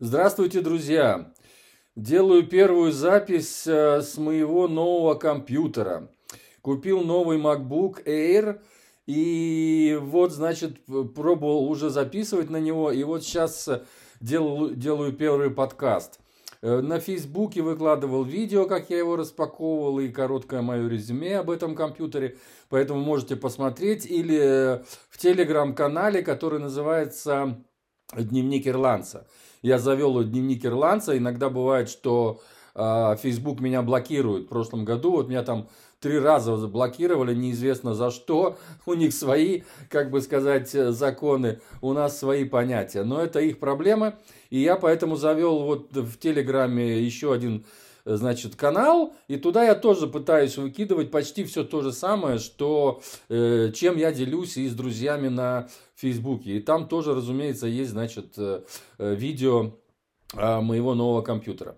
Здравствуйте, друзья! Делаю первую запись э, с моего нового компьютера. Купил новый MacBook Air и вот, значит, пробовал уже записывать на него. И вот сейчас делаю, делаю первый подкаст. Э, на Фейсбуке выкладывал видео, как я его распаковывал, и короткое мое резюме об этом компьютере. Поэтому можете посмотреть. Или в телеграм-канале, который называется «Дневник ирландца». Я завел дневник ирландца. Иногда бывает, что э, Facebook меня блокирует. В прошлом году вот меня там три раза заблокировали, неизвестно за что. У них свои, как бы сказать, законы, у нас свои понятия. Но это их проблемы. И я поэтому завел вот в Телеграме еще один значит, канал, и туда я тоже пытаюсь выкидывать почти все то же самое, что, э, чем я делюсь и с друзьями на Фейсбуке. И там тоже, разумеется, есть, значит, э, э видео э, моего нового компьютера.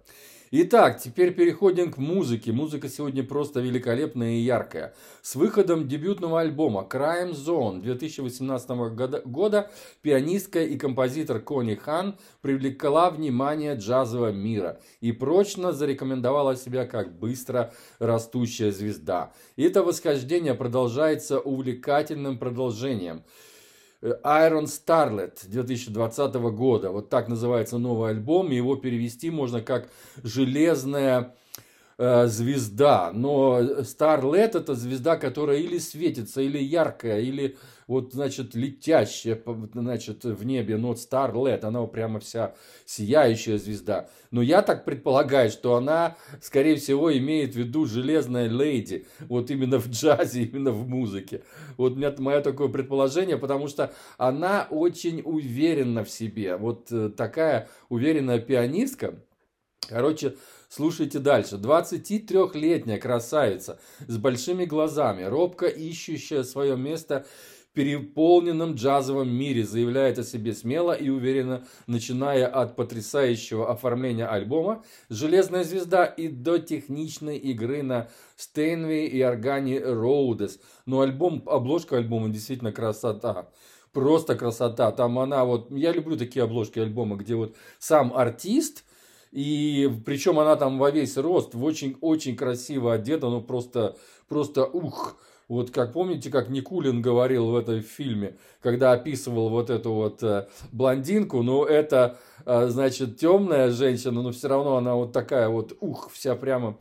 Итак, теперь переходим к музыке. Музыка сегодня просто великолепная и яркая. С выходом дебютного альбома Crime Zone 2018 года, года пианистка и композитор Кони Хан привлекла внимание джазового мира и прочно зарекомендовала себя как быстро растущая звезда. Это восхождение продолжается увлекательным продолжением – Iron Starlet 2020 года. Вот так называется новый альбом. Его перевести можно как «Железная э, звезда». Но Starlet это звезда, которая или светится, или яркая, или вот, значит, летящая, значит, в небе, но Starlet, она прямо вся сияющая звезда. Но я так предполагаю, что она, скорее всего, имеет в виду железная леди, вот именно в джазе, именно в музыке. Вот у меня мое такое предположение, потому что она очень уверена в себе. Вот э, такая уверенная пианистка. Короче, Слушайте дальше. 23-летняя красавица с большими глазами, робко ищущая свое место переполненном джазовом мире, заявляет о себе смело и уверенно, начиная от потрясающего оформления альбома «Железная звезда» и до техничной игры на Стейнвей и органе Роудес. Но альбом, обложка альбома действительно красота просто красота. Там она вот, я люблю такие обложки альбома, где вот сам артист, и причем она там во весь рост, очень-очень красиво одета, ну просто, просто ух. Вот как помните, как Никулин говорил в этом фильме, когда описывал вот эту вот э, блондинку, ну это, э, значит, темная женщина, но все равно она вот такая вот, ух, вся прямо,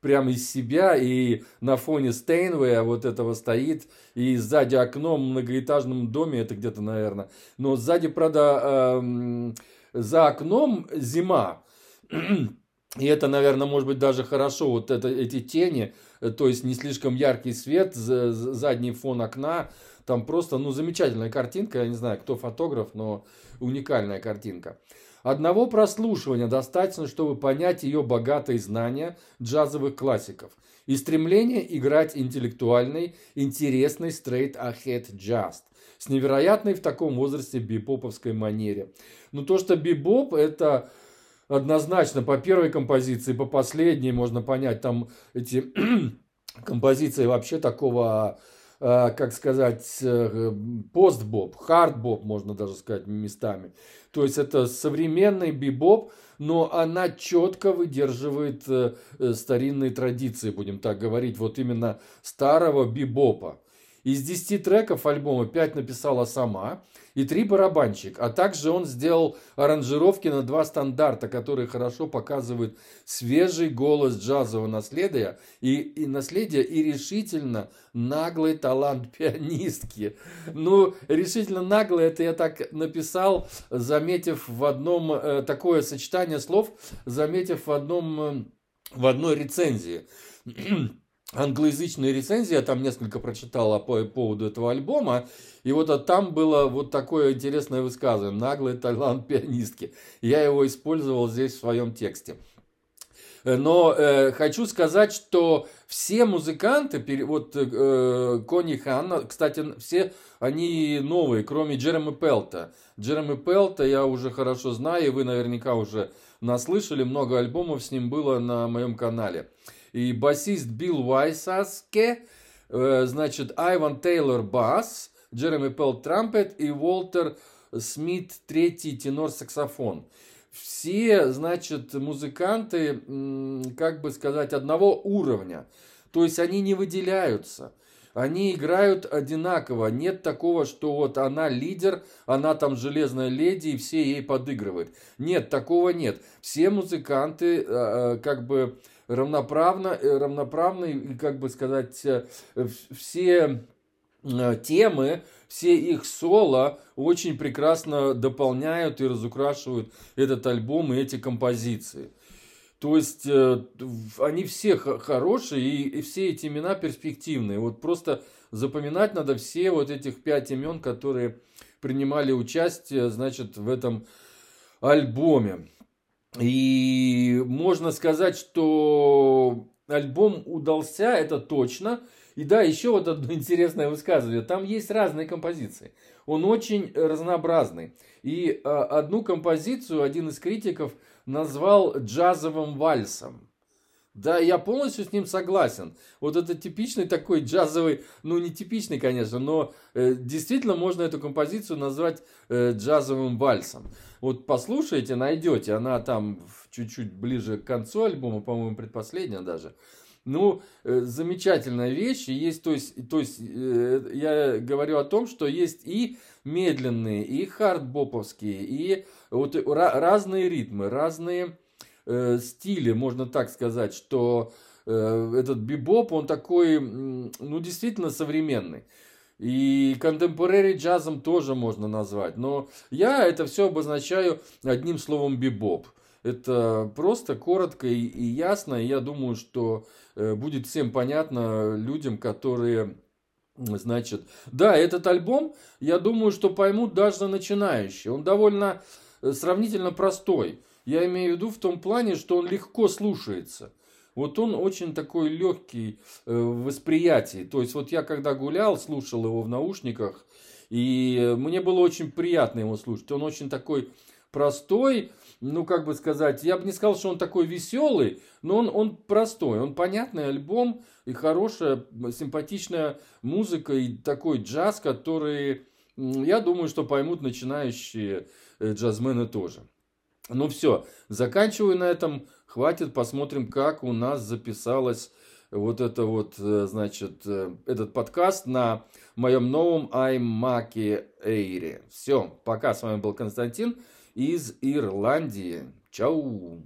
прямо из себя, и на фоне Стейнвея вот этого стоит, и сзади окно в многоэтажном доме, это где-то, наверное, но сзади, правда, э, за окном зима, и это, наверное, может быть даже хорошо, вот это, эти тени, Э, то есть не слишком яркий свет, задний фон окна, там просто, ну, замечательная картинка, я не знаю, кто фотограф, но уникальная картинка. Одного прослушивания достаточно, чтобы понять ее богатые знания джазовых классиков и стремление играть интеллектуальный, интересный straight-ahead джаз с невероятной в таком возрасте бибоповской манере. Но то, что бибоп – это однозначно по первой композиции, по последней можно понять, там эти композиции вообще такого, э, как сказать, э, постбоп, хардбоп, можно даже сказать местами. То есть это современный бибоп, но она четко выдерживает э, старинные традиции, будем так говорить, вот именно старого бибопа. Из 10 треков альбома 5 написала сама и 3 барабанщик. А также он сделал аранжировки на два стандарта, которые хорошо показывают свежий голос джазового наследия и, и наследия и решительно наглый талант пианистки. Ну, решительно наглый, это я так написал, заметив в одном э, такое сочетание слов, заметив в одном э, в одной рецензии англоязычные рецензии, я там несколько прочитал по поводу этого альбома, и вот а там было вот такое интересное высказывание «Наглый талант пианистки». Я его использовал здесь в своем тексте. Но э, хочу сказать, что все музыканты, вот э, Кони Ханна, кстати, все они новые, кроме Джереми Пелта. Джереми Пелта я уже хорошо знаю, и вы наверняка уже наслышали, много альбомов с ним было на моем канале и басист Билл Вайсаске, э, значит, Айван Тейлор бас, Джереми Пелл трампет и Уолтер Смит третий тенор-саксофон. все, значит, музыканты, как бы сказать, одного уровня. То есть они не выделяются. Они играют одинаково. Нет такого, что вот она лидер, она там железная леди, и все ей подыгрывают. Нет, такого нет. Все музыканты а, а, как бы равноправно, э, равноправны, как бы сказать, э, все э, темы, все их соло очень прекрасно дополняют и разукрашивают этот альбом и эти композиции. То есть они все хорошие и, и все эти имена перспективные. Вот просто запоминать надо все вот этих пять имен, которые принимали участие, значит, в этом альбоме. И можно сказать, что альбом удался, это точно. И да, еще вот одно интересное высказывание. Там есть разные композиции. Он очень разнообразный. И а, одну композицию один из критиков назвал джазовым вальсом. Да, я полностью с ним согласен. Вот это типичный такой джазовый, ну не типичный, конечно, но э, действительно можно эту композицию назвать э, джазовым вальсом. Вот послушайте, найдете, она там чуть-чуть ближе к концу альбома, по-моему, предпоследняя даже. Ну, э, замечательная вещь. Есть, то есть, то есть э, я говорю о том, что есть и медленные, и хардбоповские, и вот разные ритмы, разные э, стили, можно так сказать, что э, этот бибоп, он такой, ну, действительно современный. И contemporary джазом тоже можно назвать. Но я это все обозначаю одним словом бибоп. Это просто коротко и, и ясно. И я думаю, что э, будет всем понятно людям, которые Значит, да, этот альбом, я думаю, что поймут даже начинающие. Он довольно э, сравнительно простой. Я имею в виду в том плане, что он легко слушается. Вот он очень такой легкий э, в восприятии. То есть вот я когда гулял, слушал его в наушниках, и мне было очень приятно его слушать. Он очень такой простой, ну как бы сказать, я бы не сказал, что он такой веселый, но он, он простой, он понятный альбом и хорошая, симпатичная музыка и такой джаз, который, я думаю, что поймут начинающие э, джазмены тоже. Ну все, заканчиваю на этом. Хватит, посмотрим, как у нас записалось вот это вот, э, значит, э, этот подкаст на моем новом iMac Air. Все, пока, с вами был Константин из Ирландии. Чау!